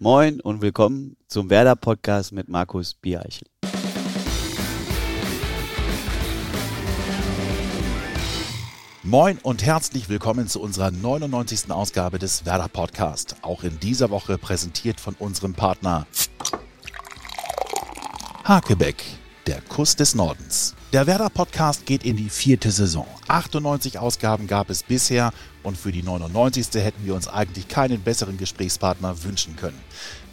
Moin und willkommen zum Werder Podcast mit Markus Biereichel. Moin und herzlich willkommen zu unserer 99. Ausgabe des Werder Podcast. Auch in dieser Woche präsentiert von unserem Partner Hakebeck, der Kuss des Nordens. Der Werder Podcast geht in die vierte Saison. 98 Ausgaben gab es bisher und für die 99. hätten wir uns eigentlich keinen besseren Gesprächspartner wünschen können.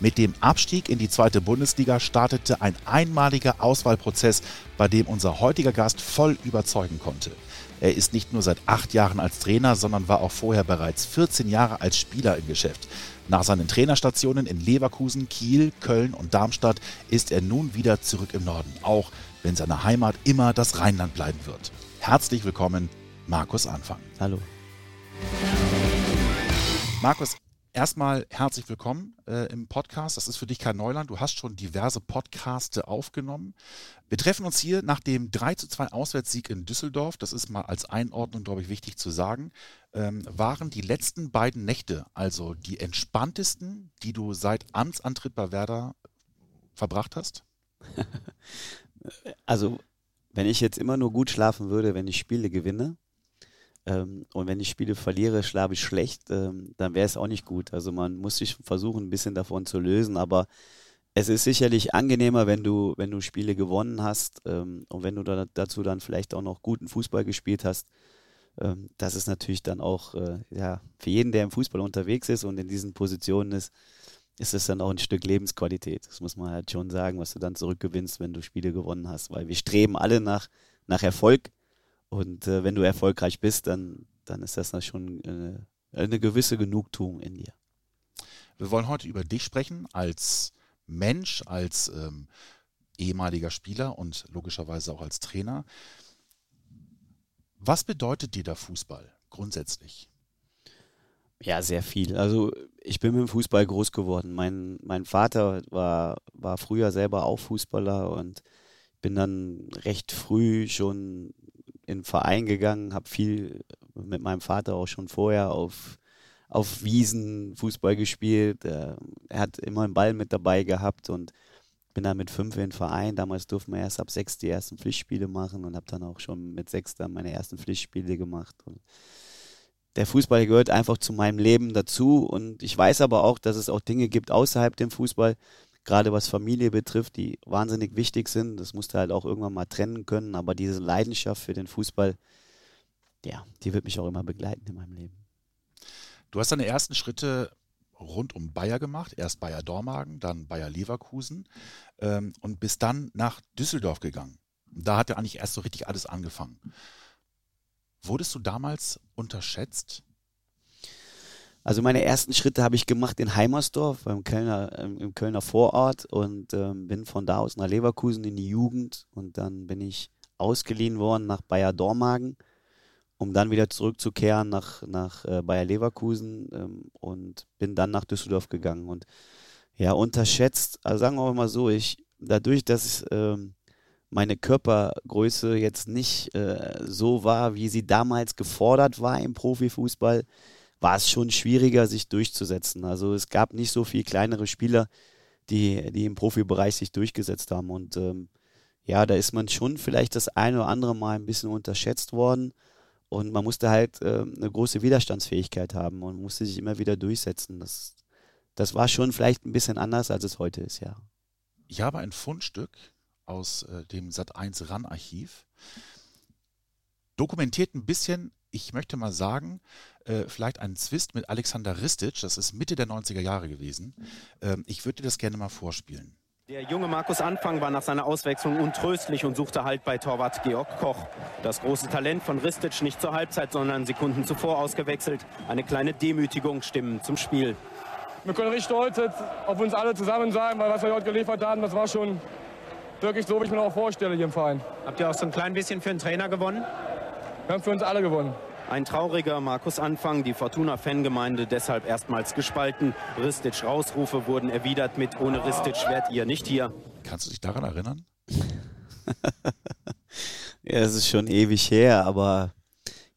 Mit dem Abstieg in die zweite Bundesliga startete ein einmaliger Auswahlprozess, bei dem unser heutiger Gast voll überzeugen konnte. Er ist nicht nur seit acht Jahren als Trainer, sondern war auch vorher bereits 14 Jahre als Spieler im Geschäft. Nach seinen Trainerstationen in Leverkusen, Kiel, Köln und Darmstadt ist er nun wieder zurück im Norden, auch wenn seine Heimat immer das Rheinland bleiben wird. Herzlich willkommen, Markus Anfang. Hallo. Markus, erstmal herzlich willkommen äh, im Podcast. Das ist für dich kein Neuland. Du hast schon diverse Podcaste aufgenommen. Wir treffen uns hier nach dem 3 zu 2 Auswärtssieg in Düsseldorf. Das ist mal als Einordnung, glaube ich, wichtig zu sagen. Ähm, waren die letzten beiden Nächte also die entspanntesten, die du seit Amtsantritt bei Werder verbracht hast? Also, wenn ich jetzt immer nur gut schlafen würde, wenn ich Spiele gewinne, ähm, und wenn ich Spiele verliere, schlafe ich schlecht, ähm, dann wäre es auch nicht gut. Also man muss sich versuchen, ein bisschen davon zu lösen, aber es ist sicherlich angenehmer, wenn du, wenn du Spiele gewonnen hast ähm, und wenn du da, dazu dann vielleicht auch noch guten Fußball gespielt hast. Ähm, das ist natürlich dann auch äh, ja, für jeden, der im Fußball unterwegs ist und in diesen Positionen ist, ist es dann auch ein Stück Lebensqualität. Das muss man halt schon sagen, was du dann zurückgewinnst, wenn du Spiele gewonnen hast, weil wir streben alle nach, nach Erfolg. Und äh, wenn du erfolgreich bist, dann, dann ist das schon äh, eine gewisse Genugtuung in dir. Wir wollen heute über dich sprechen als Mensch, als ähm, ehemaliger Spieler und logischerweise auch als Trainer. Was bedeutet dir der Fußball grundsätzlich? Ja, sehr viel. Also ich bin mit dem Fußball groß geworden. Mein, mein Vater war, war früher selber auch Fußballer und bin dann recht früh schon in den Verein gegangen, habe viel mit meinem Vater auch schon vorher auf, auf Wiesen Fußball gespielt. Er hat immer einen Ball mit dabei gehabt und bin dann mit fünf in den Verein. Damals durften wir erst ab sechs die ersten Pflichtspiele machen und habe dann auch schon mit sechs dann meine ersten Pflichtspiele gemacht. Und der Fußball gehört einfach zu meinem Leben dazu und ich weiß aber auch, dass es auch Dinge gibt außerhalb dem Fußball, gerade was Familie betrifft, die wahnsinnig wichtig sind. Das musst du halt auch irgendwann mal trennen können. Aber diese Leidenschaft für den Fußball, ja, die wird mich auch immer begleiten in meinem Leben. Du hast deine ersten Schritte rund um Bayer gemacht. Erst Bayer Dormagen, dann Bayer Leverkusen ähm, und bist dann nach Düsseldorf gegangen. Da hat ja eigentlich erst so richtig alles angefangen. Wurdest du damals unterschätzt? Also meine ersten Schritte habe ich gemacht in Heimersdorf, beim Kölner, im Kölner Vorort und ähm, bin von da aus nach Leverkusen in die Jugend und dann bin ich ausgeliehen worden nach Bayer Dormagen, um dann wieder zurückzukehren nach, nach äh, Bayer Leverkusen ähm, und bin dann nach Düsseldorf gegangen und ja, unterschätzt, also sagen wir mal so, ich, dadurch, dass ähm, meine Körpergröße jetzt nicht äh, so war, wie sie damals gefordert war im Profifußball, war es schon schwieriger, sich durchzusetzen. Also es gab nicht so viele kleinere Spieler, die, die im Profibereich sich durchgesetzt haben. Und ähm, ja, da ist man schon vielleicht das eine oder andere Mal ein bisschen unterschätzt worden. Und man musste halt äh, eine große Widerstandsfähigkeit haben und musste sich immer wieder durchsetzen. Das, das war schon vielleicht ein bisschen anders, als es heute ist, ja. Ich habe ein Fundstück aus äh, dem Sat1 RAN-Archiv. Dokumentiert ein bisschen ich möchte mal sagen, äh, vielleicht einen Zwist mit Alexander Ristic, das ist Mitte der 90er Jahre gewesen. Ähm, ich würde dir das gerne mal vorspielen. Der junge Markus Anfang war nach seiner Auswechslung untröstlich und suchte Halt bei Torwart Georg Koch. Das große Talent von Ristic nicht zur Halbzeit, sondern Sekunden zuvor ausgewechselt. Eine kleine Demütigung stimmen zum Spiel. Wir können richtig stolz auf uns alle zusammen sein, weil was wir heute geliefert haben, das war schon wirklich so, wie ich mir auch vorstelle hier im Verein. Habt ihr auch so ein klein bisschen für den Trainer gewonnen? Wir haben für uns alle gewonnen. Ein trauriger Markus Anfang, die Fortuna-Fangemeinde deshalb erstmals gespalten. Ristic-Rausrufe wurden erwidert mit Ohne Ristic wärt ihr nicht hier. Kannst du dich daran erinnern? ja, das ist schon ewig her, aber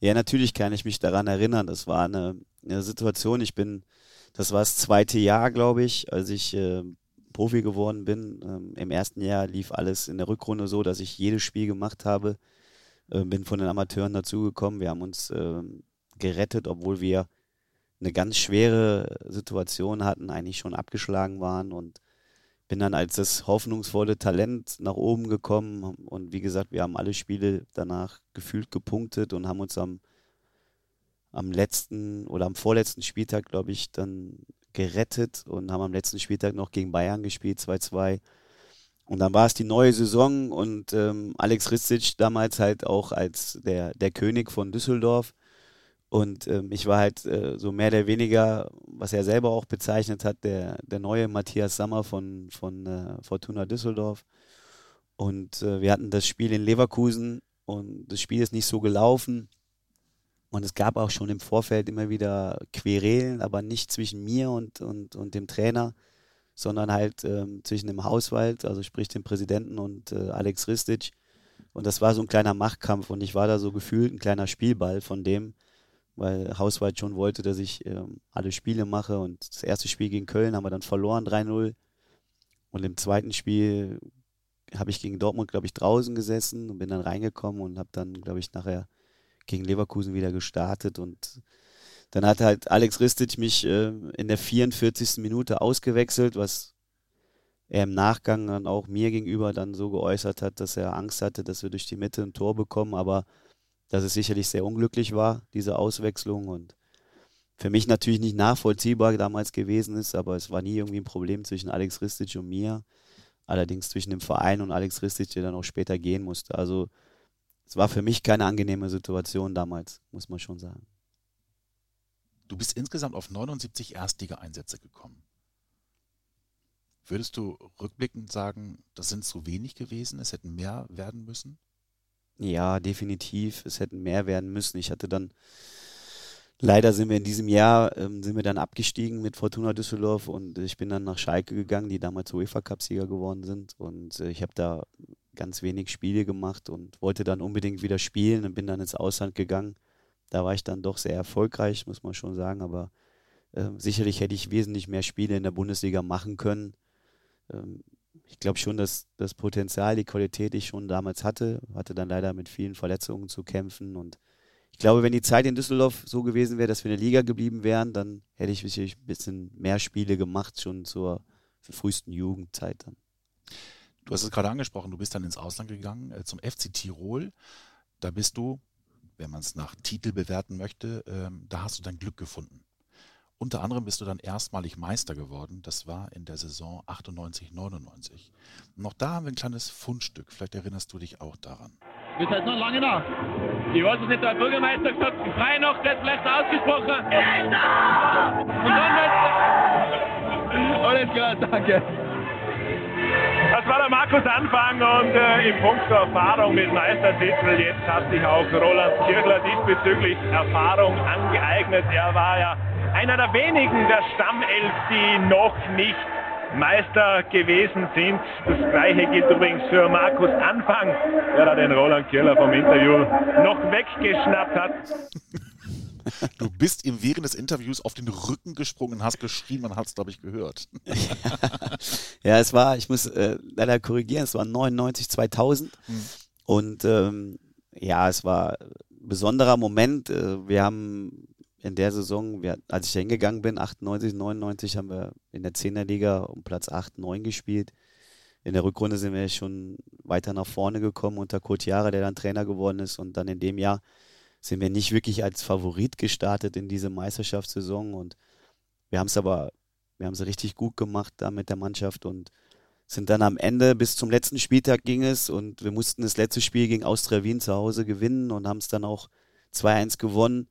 ja, natürlich kann ich mich daran erinnern. Das war eine, eine Situation, ich bin das war das zweite Jahr, glaube ich, als ich äh, Profi geworden bin. Ähm, Im ersten Jahr lief alles in der Rückrunde so, dass ich jedes Spiel gemacht habe. Äh, bin von den Amateuren dazugekommen. Wir haben uns äh, gerettet, obwohl wir eine ganz schwere Situation hatten, eigentlich schon abgeschlagen waren und bin dann als das hoffnungsvolle Talent nach oben gekommen und wie gesagt, wir haben alle Spiele danach gefühlt gepunktet und haben uns am, am letzten oder am vorletzten Spieltag, glaube ich, dann gerettet und haben am letzten Spieltag noch gegen Bayern gespielt, 2-2. Und dann war es die neue Saison und ähm, Alex Ristic damals halt auch als der, der König von Düsseldorf. Und ähm, ich war halt äh, so mehr oder weniger, was er selber auch bezeichnet hat, der, der neue Matthias Sammer von, von äh, Fortuna Düsseldorf. Und äh, wir hatten das Spiel in Leverkusen und das Spiel ist nicht so gelaufen. Und es gab auch schon im Vorfeld immer wieder Querelen, aber nicht zwischen mir und, und, und dem Trainer, sondern halt ähm, zwischen dem Hauswald, also sprich dem Präsidenten und äh, Alex Ristic. Und das war so ein kleiner Machtkampf und ich war da so gefühlt ein kleiner Spielball von dem, weil Hauswald schon wollte, dass ich ähm, alle Spiele mache. Und das erste Spiel gegen Köln haben wir dann verloren, 3-0. Und im zweiten Spiel habe ich gegen Dortmund, glaube ich, draußen gesessen und bin dann reingekommen und habe dann, glaube ich, nachher gegen Leverkusen wieder gestartet und dann hat halt Alex Ristic mich äh, in der 44. Minute ausgewechselt, was er im Nachgang dann auch mir gegenüber dann so geäußert hat, dass er Angst hatte, dass wir durch die Mitte ein Tor bekommen, aber dass es sicherlich sehr unglücklich war, diese Auswechslung und für mich natürlich nicht nachvollziehbar damals gewesen ist, aber es war nie irgendwie ein Problem zwischen Alex Ristic und mir, allerdings zwischen dem Verein und Alex Ristic, der dann auch später gehen musste. Also es war für mich keine angenehme Situation damals, muss man schon sagen. Du bist insgesamt auf 79 Erstliga-Einsätze gekommen. Würdest du rückblickend sagen, das sind zu wenig gewesen, es hätten mehr werden müssen? Ja, definitiv, es hätten mehr werden müssen. Ich hatte dann, leider sind wir in diesem Jahr, ähm, sind wir dann abgestiegen mit Fortuna Düsseldorf und ich bin dann nach Schalke gegangen, die damals UEFA-Cup-Sieger geworden sind und äh, ich habe da ganz wenig Spiele gemacht und wollte dann unbedingt wieder spielen und bin dann ins Ausland gegangen. Da war ich dann doch sehr erfolgreich, muss man schon sagen, aber äh, sicherlich hätte ich wesentlich mehr Spiele in der Bundesliga machen können. Ähm, ich glaube schon, dass das Potenzial, die Qualität die ich schon damals hatte, hatte dann leider mit vielen Verletzungen zu kämpfen und ich glaube, wenn die Zeit in Düsseldorf so gewesen wäre, dass wir in der Liga geblieben wären, dann hätte ich sicherlich ein bisschen mehr Spiele gemacht, schon zur frühesten Jugendzeit dann. Du hast es gerade angesprochen, du bist dann ins Ausland gegangen, äh, zum FC Tirol. Da bist du, wenn man es nach Titel bewerten möchte, ähm, da hast du dein Glück gefunden. Unter anderem bist du dann erstmalig Meister geworden. Das war in der Saison 98, 99. Und noch da haben wir ein kleines Fundstück. Vielleicht erinnerst du dich auch daran. Wir sind noch lange nach. Ich weiß es nicht, der Bürgermeister gesagt, freie Nacht wird vielleicht ausgesprochen. Und dann wird Alles klar, danke. Das war der Markus Anfang und äh, im Punkt der Erfahrung mit Meistertitel. Jetzt hat sich auch Roland Kirchler diesbezüglich Erfahrung angeeignet. Er war ja einer der wenigen der Stammelf, die noch nicht Meister gewesen sind. Das gleiche gilt übrigens für Markus Anfang, der da den Roland Kirchler vom Interview noch weggeschnappt hat. Du bist ihm während des Interviews auf den Rücken gesprungen, hast geschrien, man hat es, glaube ich, gehört. ja, es war, ich muss äh, leider korrigieren, es war 99, 2000. Mhm. Und ähm, ja, es war ein besonderer Moment. Äh, wir haben in der Saison, wir, als ich da hingegangen bin, 98, 99, haben wir in der 10er Liga um Platz 8, 9 gespielt. In der Rückrunde sind wir schon weiter nach vorne gekommen unter Kurt Jahre, der dann Trainer geworden ist. Und dann in dem Jahr sind wir nicht wirklich als Favorit gestartet in diese Meisterschaftssaison und wir haben es aber, wir haben es richtig gut gemacht da mit der Mannschaft und sind dann am Ende bis zum letzten Spieltag ging es und wir mussten das letzte Spiel gegen Austria Wien zu Hause gewinnen und haben es dann auch 2-1 gewonnen.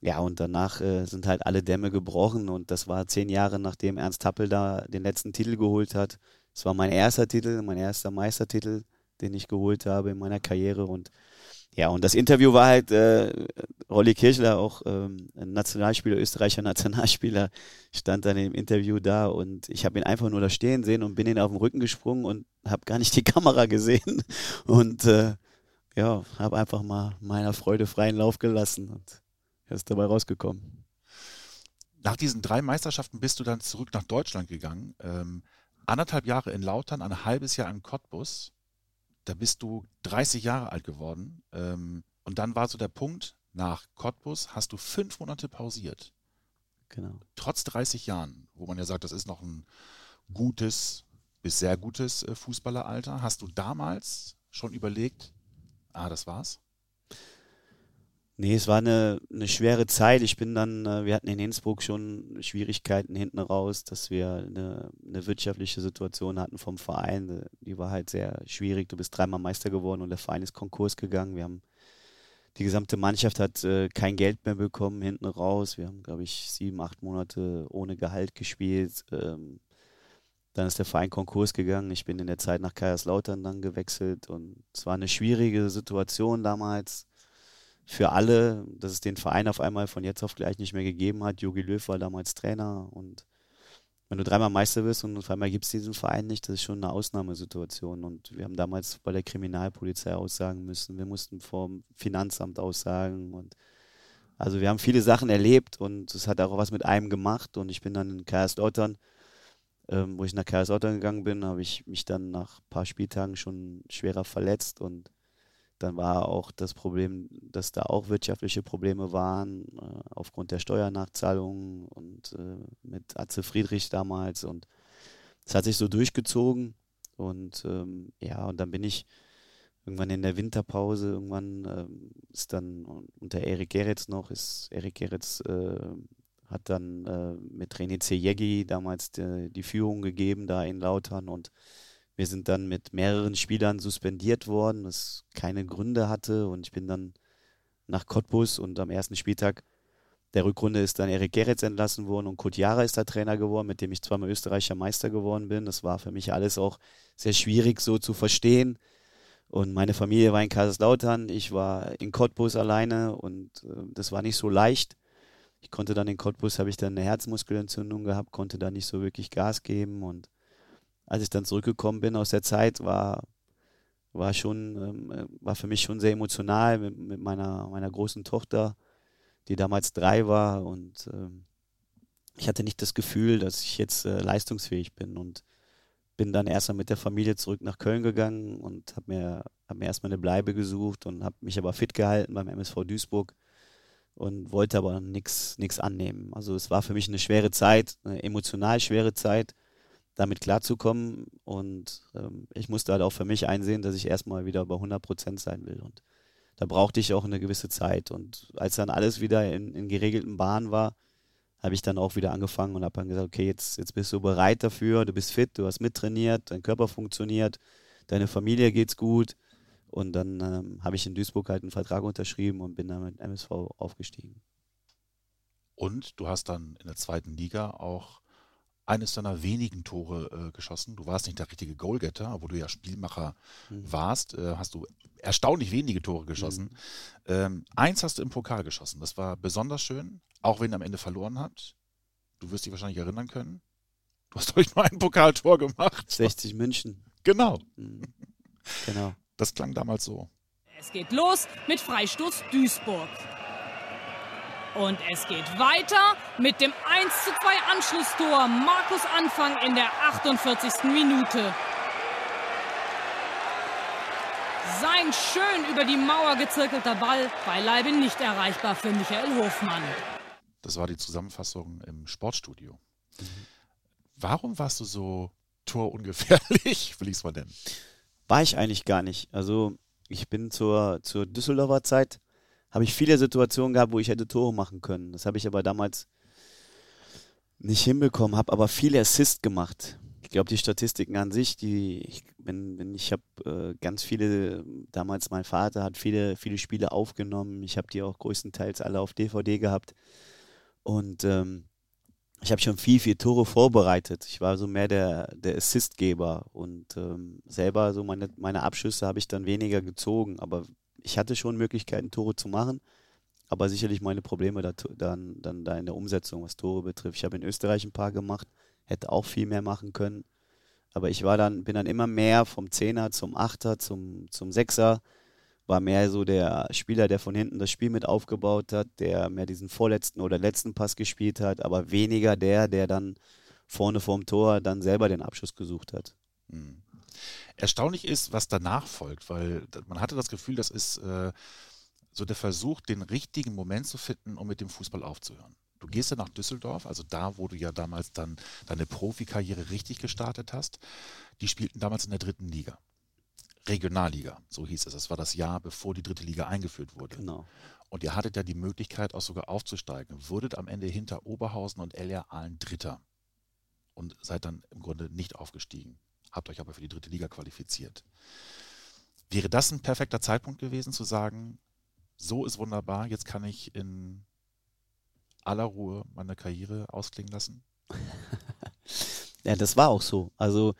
Ja, und danach äh, sind halt alle Dämme gebrochen und das war zehn Jahre nachdem Ernst Happel da den letzten Titel geholt hat. Es war mein erster Titel, mein erster Meistertitel, den ich geholt habe in meiner Karriere und ja, und das Interview war halt, äh, Rolli Kirchler, auch ähm, ein Nationalspieler, Österreicher Nationalspieler, stand dann im Interview da und ich habe ihn einfach nur da stehen sehen und bin ihn auf den Rücken gesprungen und habe gar nicht die Kamera gesehen und äh, ja, habe einfach mal meiner Freude freien Lauf gelassen und er ist dabei rausgekommen. Nach diesen drei Meisterschaften bist du dann zurück nach Deutschland gegangen. Ähm, anderthalb Jahre in Lautern, ein halbes Jahr in Cottbus. Da bist du 30 Jahre alt geworden. Ähm, und dann war so der Punkt, nach Cottbus hast du fünf Monate pausiert. Genau. Trotz 30 Jahren, wo man ja sagt, das ist noch ein gutes bis sehr gutes äh, Fußballeralter. Hast du damals schon überlegt, ah, das war's? Nee, es war eine, eine schwere Zeit. Ich bin dann, äh, wir hatten in Innsbruck schon Schwierigkeiten hinten raus, dass wir eine, eine wirtschaftliche Situation hatten vom Verein. Die war halt sehr schwierig. Du bist dreimal Meister geworden und der Verein ist Konkurs gegangen. Wir haben, die gesamte Mannschaft hat äh, kein Geld mehr bekommen hinten raus. Wir haben, glaube ich, sieben, acht Monate ohne Gehalt gespielt. Ähm, dann ist der Verein Konkurs gegangen. Ich bin in der Zeit nach Kaiserslautern dann gewechselt und es war eine schwierige Situation damals für alle, dass es den Verein auf einmal von jetzt auf gleich nicht mehr gegeben hat. Jogi Löw war damals Trainer und wenn du dreimal Meister bist und auf einmal gibt es diesen Verein nicht, das ist schon eine Ausnahmesituation. Und wir haben damals bei der Kriminalpolizei aussagen müssen, wir mussten vom Finanzamt aussagen und also wir haben viele Sachen erlebt und es hat auch was mit einem gemacht und ich bin dann in Kaiserslautern, ähm, wo ich nach Kaiserslautern gegangen bin, habe ich mich dann nach ein paar Spieltagen schon schwerer verletzt und dann war auch das Problem, dass da auch wirtschaftliche Probleme waren, äh, aufgrund der Steuernachzahlungen und äh, mit Atze Friedrich damals. Und es hat sich so durchgezogen. Und ähm, ja, und dann bin ich irgendwann in der Winterpause, irgendwann ähm, ist dann unter Erik Geretz noch, ist Erik Geretz äh, hat dann äh, mit René Zejegi damals die, die Führung gegeben da in Lautern und wir sind dann mit mehreren Spielern suspendiert worden, was keine Gründe hatte. Und ich bin dann nach Cottbus und am ersten Spieltag der Rückrunde ist dann Erik Geretz entlassen worden und Kurt Jara ist da Trainer geworden, mit dem ich zweimal österreichischer Meister geworden bin. Das war für mich alles auch sehr schwierig so zu verstehen. Und meine Familie war in Kaiserslautern, ich war in Cottbus alleine und äh, das war nicht so leicht. Ich konnte dann in Cottbus, habe ich dann eine Herzmuskelentzündung gehabt, konnte da nicht so wirklich Gas geben und als ich dann zurückgekommen bin aus der Zeit, war, war schon, ähm, war für mich schon sehr emotional mit, mit, meiner, meiner großen Tochter, die damals drei war und ähm, ich hatte nicht das Gefühl, dass ich jetzt äh, leistungsfähig bin und bin dann erstmal mit der Familie zurück nach Köln gegangen und habe mir, hab mir erstmal eine Bleibe gesucht und habe mich aber fit gehalten beim MSV Duisburg und wollte aber nichts annehmen. Also es war für mich eine schwere Zeit, eine emotional schwere Zeit damit klarzukommen. Und ähm, ich musste halt auch für mich einsehen, dass ich erstmal wieder bei 100 Prozent sein will. Und da brauchte ich auch eine gewisse Zeit. Und als dann alles wieder in, in geregelten Bahnen war, habe ich dann auch wieder angefangen und habe dann gesagt, okay, jetzt, jetzt bist du bereit dafür, du bist fit, du hast mittrainiert, dein Körper funktioniert, deine Familie geht's gut. Und dann ähm, habe ich in Duisburg halt einen Vertrag unterschrieben und bin dann mit MSV aufgestiegen. Und du hast dann in der zweiten Liga auch eines deiner wenigen Tore äh, geschossen. Du warst nicht der richtige Goalgetter, wo du ja Spielmacher mhm. warst, äh, hast du erstaunlich wenige Tore geschossen. Mhm. Ähm, eins hast du im Pokal geschossen. Das war besonders schön, auch wenn ihr am Ende verloren habt. Du wirst dich wahrscheinlich erinnern können. Du hast euch nur ein Pokaltor gemacht. 60 München. Genau. Mhm. Genau. Das klang damals so. Es geht los mit Freistoß Duisburg. Und es geht weiter mit dem 1 zu 2 Anschlusstor. Markus Anfang in der 48. Minute. Sein schön über die Mauer gezirkelter Ball beileibe nicht erreichbar für Michael Hofmann. Das war die Zusammenfassung im Sportstudio. Warum warst du so torungefährlich, will ich es mal nennen? War ich eigentlich gar nicht. Also ich bin zur, zur Düsseldorfer Zeit habe ich viele Situationen gehabt, wo ich hätte Tore machen können. Das habe ich aber damals nicht hinbekommen, habe aber viele Assists gemacht. Ich glaube, die Statistiken an sich, die, ich, wenn, wenn ich habe äh, ganz viele, damals mein Vater hat viele, viele Spiele aufgenommen. Ich habe die auch größtenteils alle auf DVD gehabt. Und ähm, ich habe schon viel, viel Tore vorbereitet. Ich war so mehr der, der Assistgeber und ähm, selber so meine, meine Abschüsse habe ich dann weniger gezogen. Aber ich hatte schon Möglichkeiten, Tore zu machen, aber sicherlich meine Probleme da, dann, dann da in der Umsetzung, was Tore betrifft. Ich habe in Österreich ein paar gemacht, hätte auch viel mehr machen können. Aber ich war dann, bin dann immer mehr vom Zehner zum Achter, zum, zum Sechser, war mehr so der Spieler, der von hinten das Spiel mit aufgebaut hat, der mehr diesen vorletzten oder letzten Pass gespielt hat, aber weniger der, der dann vorne vorm Tor dann selber den Abschluss gesucht hat. Mhm. Erstaunlich ist, was danach folgt, weil man hatte das Gefühl, das ist äh, so der Versuch, den richtigen Moment zu finden, um mit dem Fußball aufzuhören. Du gehst ja nach Düsseldorf, also da, wo du ja damals dann deine Profikarriere richtig gestartet hast. Die spielten damals in der dritten Liga. Regionalliga, so hieß es. Das war das Jahr, bevor die dritte Liga eingeführt wurde. Genau. Und ihr hattet ja die Möglichkeit, auch sogar aufzusteigen. Wurdet am Ende hinter Oberhausen und LR Aalen Dritter. Und seid dann im Grunde nicht aufgestiegen. Habt euch aber für die dritte Liga qualifiziert. Wäre das ein perfekter Zeitpunkt gewesen, zu sagen, so ist wunderbar, jetzt kann ich in aller Ruhe meine Karriere ausklingen lassen? ja, das war auch so. Also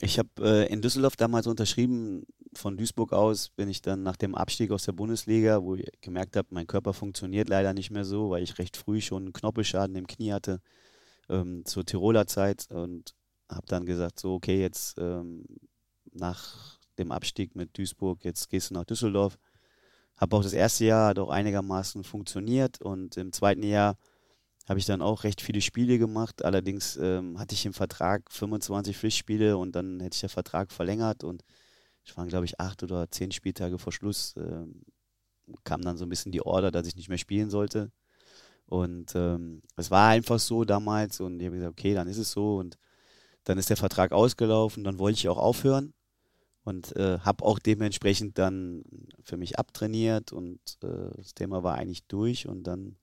ich habe äh, in Düsseldorf damals unterschrieben. Von Duisburg aus bin ich dann nach dem Abstieg aus der Bundesliga, wo ich gemerkt habe, mein Körper funktioniert leider nicht mehr so, weil ich recht früh schon einen Knorpelschaden im Knie hatte ähm, zur Tiroler Zeit und habe dann gesagt, so okay, jetzt ähm, nach dem Abstieg mit Duisburg, jetzt gehst du nach Düsseldorf. Habe auch das erste Jahr auch einigermaßen funktioniert und im zweiten Jahr habe ich dann auch recht viele Spiele gemacht. Allerdings ähm, hatte ich im Vertrag 25 Pflichtspiele und dann hätte ich den Vertrag verlängert und ich war, glaube ich, acht oder zehn Spieltage vor Schluss. Ähm, kam dann so ein bisschen die Order, dass ich nicht mehr spielen sollte. Und ähm, es war einfach so damals und ich habe gesagt, okay, dann ist es so und dann ist der Vertrag ausgelaufen, dann wollte ich auch aufhören und äh, habe auch dementsprechend dann für mich abtrainiert und äh, das Thema war eigentlich durch und dann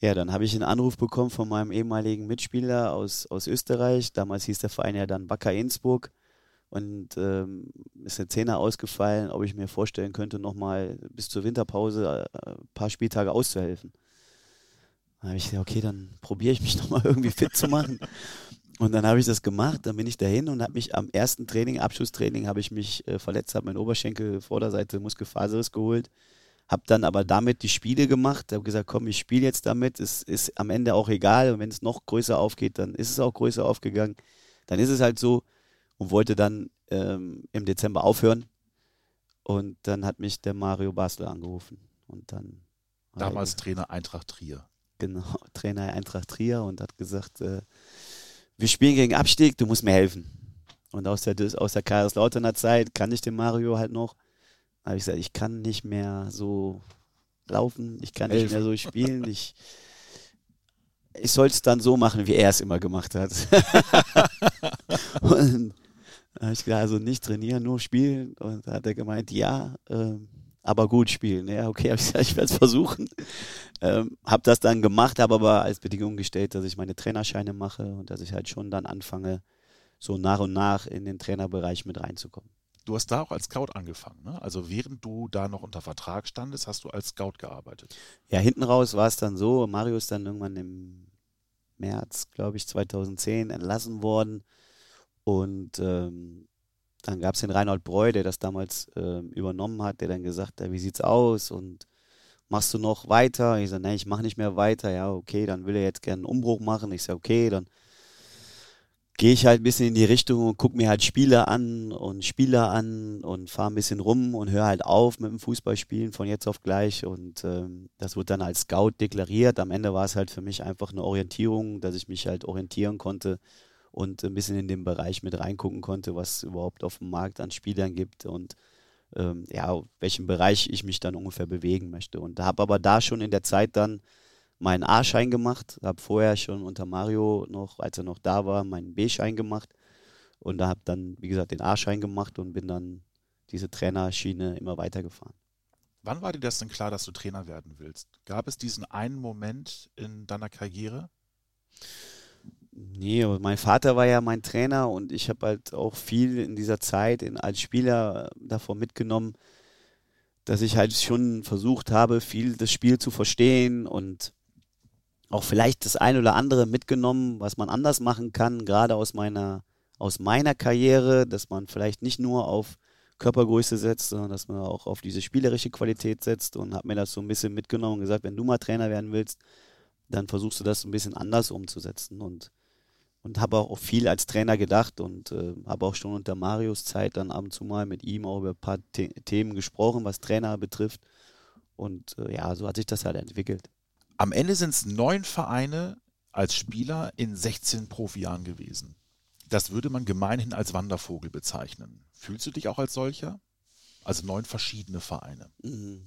ja, dann habe ich einen Anruf bekommen von meinem ehemaligen Mitspieler aus, aus Österreich. Damals hieß der Verein ja dann Wacker Innsbruck. Und ähm, ist eine Zehner ausgefallen, ob ich mir vorstellen könnte, nochmal bis zur Winterpause äh, ein paar Spieltage auszuhelfen. Dann habe ich gesagt, okay, dann probiere ich mich nochmal irgendwie fit zu machen. Und dann habe ich das gemacht, dann bin ich dahin und habe mich am ersten Training, Abschlusstraining, habe ich mich äh, verletzt, habe meinen Oberschenkel Vorderseite Muskelfaserriss geholt habe dann aber damit die Spiele gemacht, habe gesagt, komm, ich spiele jetzt damit, es ist am Ende auch egal und wenn es noch größer aufgeht, dann ist es auch größer aufgegangen. Dann ist es halt so und wollte dann ähm, im Dezember aufhören und dann hat mich der Mario Basler angerufen und dann damals er, Trainer Eintracht Trier. Genau, Trainer Eintracht Trier und hat gesagt, äh, wir spielen gegen Abstieg, du musst mir helfen. Und aus der, aus der Kaiserslauterner Zeit kann ich den Mario halt noch habe ich gesagt, ich kann nicht mehr so laufen, ich kann nicht mehr so spielen, ich, ich soll es dann so machen, wie er es immer gemacht hat. und da habe ich gesagt, also nicht trainieren, nur spielen. Und da hat er gemeint, ja, ähm, aber gut spielen. Ja, okay, ich gesagt, ich werde es versuchen. Ähm, habe das dann gemacht, habe aber als Bedingung gestellt, dass ich meine Trainerscheine mache und dass ich halt schon dann anfange, so nach und nach in den Trainerbereich mit reinzukommen. Du hast da auch als Scout angefangen, ne? Also während du da noch unter Vertrag standest, hast du als Scout gearbeitet. Ja, hinten raus war es dann so, Mario ist dann irgendwann im März, glaube ich, 2010 entlassen worden. Und ähm, dann gab es den Reinhold Breu, der das damals ähm, übernommen hat, der dann gesagt hat, wie sieht's aus und machst du noch weiter? Ich sage, nein, ich mache nicht mehr weiter. Ja, okay, dann will er jetzt gerne einen Umbruch machen. Ich sage, okay, dann gehe ich halt ein bisschen in die Richtung und gucke mir halt Spieler an und Spieler an und fahre ein bisschen rum und höre halt auf mit dem Fußballspielen von jetzt auf gleich. Und ähm, das wurde dann als Scout deklariert. Am Ende war es halt für mich einfach eine Orientierung, dass ich mich halt orientieren konnte und ein bisschen in den Bereich mit reingucken konnte, was es überhaupt auf dem Markt an Spielern gibt und ähm, ja, welchen Bereich ich mich dann ungefähr bewegen möchte. Und habe aber da schon in der Zeit dann meinen A-Schein gemacht, habe vorher schon unter Mario noch, als er noch da war, meinen B-Schein gemacht und da habe dann, wie gesagt, den A-Schein gemacht und bin dann diese Trainerschiene immer weitergefahren. Wann war dir das denn klar, dass du Trainer werden willst? Gab es diesen einen Moment in deiner Karriere? Nee, mein Vater war ja mein Trainer und ich habe halt auch viel in dieser Zeit in, als Spieler davon mitgenommen, dass ich halt schon versucht habe, viel das Spiel zu verstehen und auch vielleicht das ein oder andere mitgenommen, was man anders machen kann, gerade aus meiner, aus meiner Karriere, dass man vielleicht nicht nur auf Körpergröße setzt, sondern dass man auch auf diese spielerische Qualität setzt und habe mir das so ein bisschen mitgenommen und gesagt, wenn du mal Trainer werden willst, dann versuchst du das ein bisschen anders umzusetzen und und habe auch viel als Trainer gedacht und äh, habe auch schon unter Marius Zeit dann ab und zu mal mit ihm auch über ein paar The Themen gesprochen, was Trainer betrifft. Und äh, ja, so hat sich das halt entwickelt. Am Ende sind es neun Vereine als Spieler in 16 Profijahren gewesen. Das würde man gemeinhin als Wandervogel bezeichnen. Fühlst du dich auch als solcher? Also neun verschiedene Vereine. Mhm.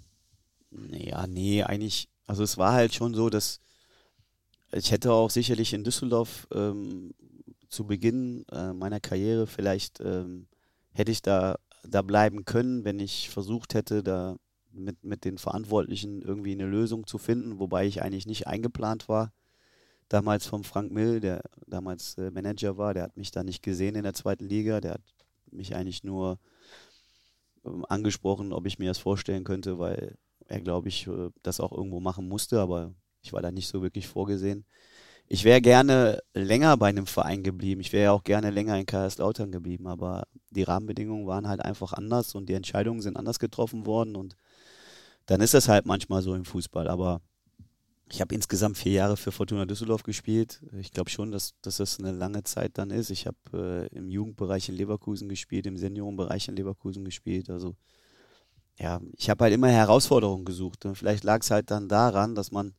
Ja, nee, eigentlich, also es war halt schon so, dass ich hätte auch sicherlich in Düsseldorf ähm, zu Beginn äh, meiner Karriere vielleicht ähm, hätte ich da, da bleiben können, wenn ich versucht hätte, da mit, mit den Verantwortlichen irgendwie eine Lösung zu finden, wobei ich eigentlich nicht eingeplant war. Damals vom Frank Mill, der damals äh, Manager war, der hat mich da nicht gesehen in der zweiten Liga, der hat mich eigentlich nur ähm, angesprochen, ob ich mir das vorstellen könnte, weil er, glaube ich, äh, das auch irgendwo machen musste, aber ich war da nicht so wirklich vorgesehen. Ich wäre gerne länger bei einem Verein geblieben. Ich wäre ja auch gerne länger in Kaiserslautern geblieben, aber die Rahmenbedingungen waren halt einfach anders und die Entscheidungen sind anders getroffen worden und dann ist das halt manchmal so im Fußball. Aber ich habe insgesamt vier Jahre für Fortuna Düsseldorf gespielt. Ich glaube schon, dass, dass das eine lange Zeit dann ist. Ich habe äh, im Jugendbereich in Leverkusen gespielt, im Seniorenbereich in Leverkusen gespielt. Also ja, ich habe halt immer Herausforderungen gesucht. Und vielleicht lag es halt dann daran, dass man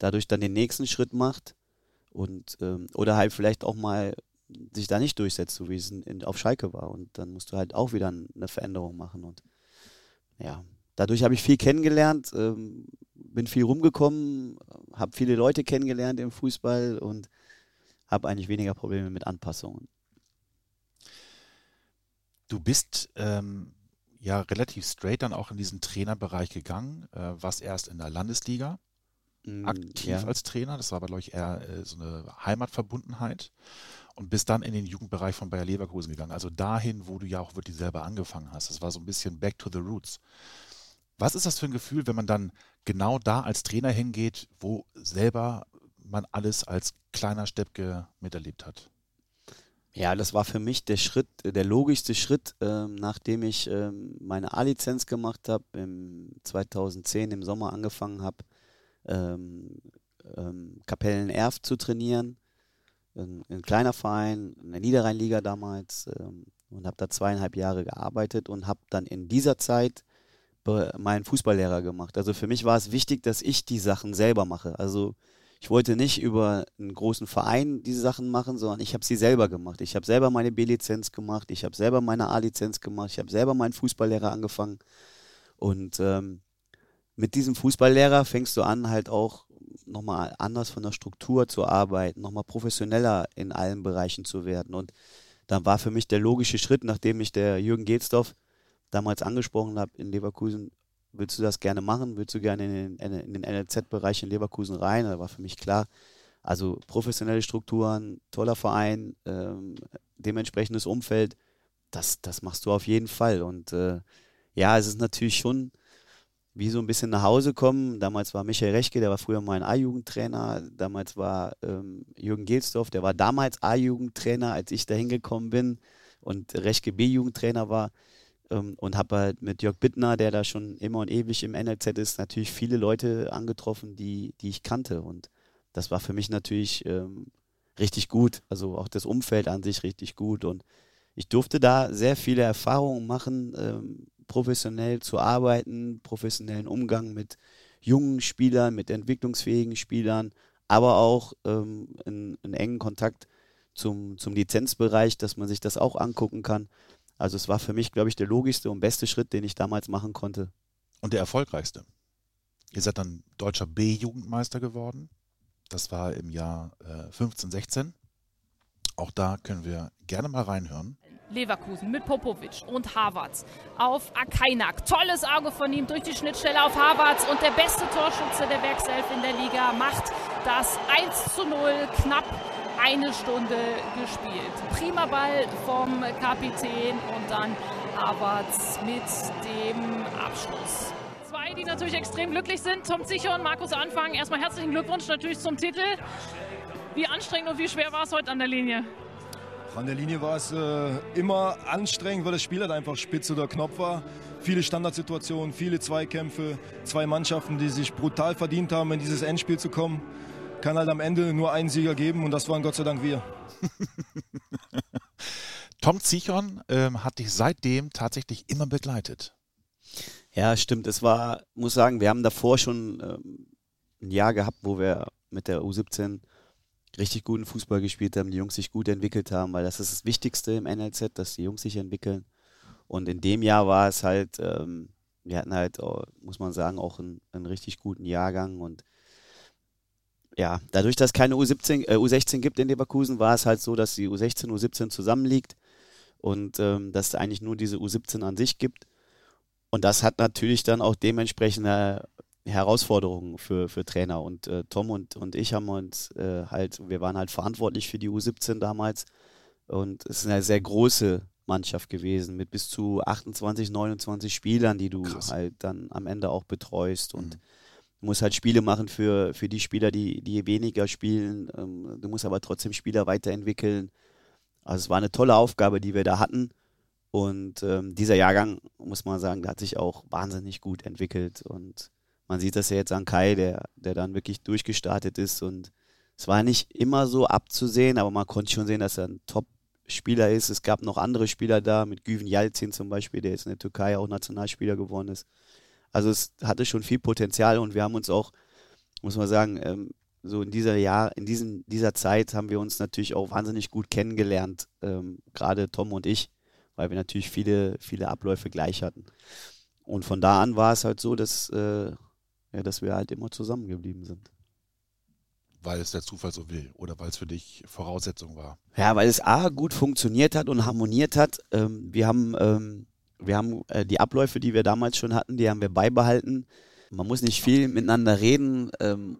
dadurch dann den nächsten Schritt macht und ähm, oder halt vielleicht auch mal sich da nicht durchsetzt, so wie es in, in, auf Schalke war. Und dann musst du halt auch wieder eine Veränderung machen. Und ja, dadurch habe ich viel kennengelernt, ähm, bin viel rumgekommen, habe viele Leute kennengelernt im Fußball und habe eigentlich weniger Probleme mit Anpassungen. Du bist ähm, ja relativ straight dann auch in diesen Trainerbereich gegangen, äh, was erst in der Landesliga aktiv ja. als Trainer. Das war aber, glaube ich, eher äh, so eine Heimatverbundenheit. Und bist dann in den Jugendbereich von Bayer Leverkusen gegangen. Also dahin, wo du ja auch wirklich selber angefangen hast. Das war so ein bisschen back to the roots. Was ist das für ein Gefühl, wenn man dann genau da als Trainer hingeht, wo selber man alles als kleiner Steppke miterlebt hat? Ja, das war für mich der Schritt, der logischste Schritt, ähm, nachdem ich ähm, meine A-Lizenz gemacht habe, im 2010 im Sommer angefangen habe, ähm, ähm, Kapellen-Erft zu trainieren. Ein, ein, kleiner Verein, in der Niederrheinliga damals ähm, und habe da zweieinhalb Jahre gearbeitet und habe dann in dieser Zeit meinen Fußballlehrer gemacht. Also für mich war es wichtig, dass ich die Sachen selber mache. Also ich wollte nicht über einen großen Verein diese Sachen machen, sondern ich habe sie selber gemacht. Ich habe selber meine B-Lizenz gemacht, ich habe selber meine A-Lizenz gemacht, ich habe selber meinen Fußballlehrer angefangen und ähm, mit diesem Fußballlehrer fängst du an, halt auch nochmal anders von der Struktur zu arbeiten, nochmal professioneller in allen Bereichen zu werden. Und dann war für mich der logische Schritt, nachdem mich der Jürgen Gelsdorf damals angesprochen hat in Leverkusen, willst du das gerne machen? Willst du gerne in den, in den NLZ-Bereich in Leverkusen rein? Da war für mich klar, also professionelle Strukturen, toller Verein, ähm, dementsprechendes Umfeld, das, das machst du auf jeden Fall. Und äh, ja, es ist natürlich schon wie so ein bisschen nach Hause kommen. Damals war Michael Rechke, der war früher mein A-Jugendtrainer. Damals war ähm, Jürgen Gelsdorf, der war damals A-Jugendtrainer, als ich da hingekommen bin und Rechke B-Jugendtrainer war. Ähm, und habe halt mit Jörg Bittner, der da schon immer und ewig im NLZ ist, natürlich viele Leute angetroffen, die, die ich kannte. Und das war für mich natürlich ähm, richtig gut. Also auch das Umfeld an sich richtig gut. Und ich durfte da sehr viele Erfahrungen machen, ähm, professionell zu arbeiten, professionellen Umgang mit jungen Spielern, mit entwicklungsfähigen Spielern, aber auch ähm, einen, engen Kontakt zum, zum Lizenzbereich, dass man sich das auch angucken kann. Also es war für mich, glaube ich, der logischste und beste Schritt, den ich damals machen konnte. Und der erfolgreichste. Ihr seid dann deutscher B-Jugendmeister geworden. Das war im Jahr äh, 15, 16. Auch da können wir gerne mal reinhören. Leverkusen mit Popovic und Havertz auf Akainak. Tolles Auge von ihm durch die Schnittstelle auf Havertz und der beste Torschütze der Werkself in der Liga macht das 1 zu 0 knapp eine Stunde gespielt. Prima Ball vom Kapitän und dann Havertz mit dem Abschluss. Zwei, die natürlich extrem glücklich sind. Tom Zicher und Markus Anfang. Erstmal herzlichen Glückwunsch natürlich zum Titel. Wie anstrengend und wie schwer war es heute an der Linie? An der Linie war es äh, immer anstrengend, weil das Spiel halt einfach spitz oder Knopf war. Viele Standardsituationen, viele Zweikämpfe, zwei Mannschaften, die sich brutal verdient haben, in dieses Endspiel zu kommen. Kann halt am Ende nur einen Sieger geben und das waren Gott sei Dank wir. Tom Zichon ähm, hat dich seitdem tatsächlich immer begleitet. Ja, stimmt. Es war, muss sagen, wir haben davor schon ähm, ein Jahr gehabt, wo wir mit der U17 richtig guten Fußball gespielt haben, die Jungs sich gut entwickelt haben, weil das ist das Wichtigste im NLZ, dass die Jungs sich entwickeln. Und in dem Jahr war es halt, ähm, wir hatten halt, muss man sagen, auch einen, einen, richtig guten Jahrgang und ja, dadurch, dass es keine U17, äh, U16 gibt in Leverkusen, war es halt so, dass die U16, U17 zusammenliegt und ähm, dass es eigentlich nur diese U17 an sich gibt. Und das hat natürlich dann auch dementsprechende Herausforderungen für, für Trainer. Und äh, Tom und, und ich haben uns äh, halt, wir waren halt verantwortlich für die U17 damals. Und es ist eine sehr große Mannschaft gewesen mit bis zu 28, 29 Spielern, die du Krass. halt dann am Ende auch betreust. Und mhm. du musst halt Spiele machen für, für die Spieler, die, die weniger spielen. Ähm, du musst aber trotzdem Spieler weiterentwickeln. Also es war eine tolle Aufgabe, die wir da hatten. Und ähm, dieser Jahrgang, muss man sagen, der hat sich auch wahnsinnig gut entwickelt. Und man sieht das ja jetzt an Kai, der, der dann wirklich durchgestartet ist. Und es war nicht immer so abzusehen, aber man konnte schon sehen, dass er ein Top-Spieler ist. Es gab noch andere Spieler da, mit Güven Yalcin zum Beispiel, der jetzt in der Türkei auch Nationalspieler geworden ist. Also es hatte schon viel Potenzial und wir haben uns auch, muss man sagen, ähm, so in dieser Jahr, in diesem, dieser Zeit haben wir uns natürlich auch wahnsinnig gut kennengelernt, ähm, gerade Tom und ich weil wir natürlich viele, viele Abläufe gleich hatten. Und von da an war es halt so, dass, äh, ja, dass wir halt immer zusammengeblieben sind. Weil es der Zufall so will oder weil es für dich Voraussetzung war? Ja, weil es A gut funktioniert hat und harmoniert hat. Ähm, wir haben, ähm, wir haben äh, die Abläufe, die wir damals schon hatten, die haben wir beibehalten. Man muss nicht viel miteinander reden. Ähm,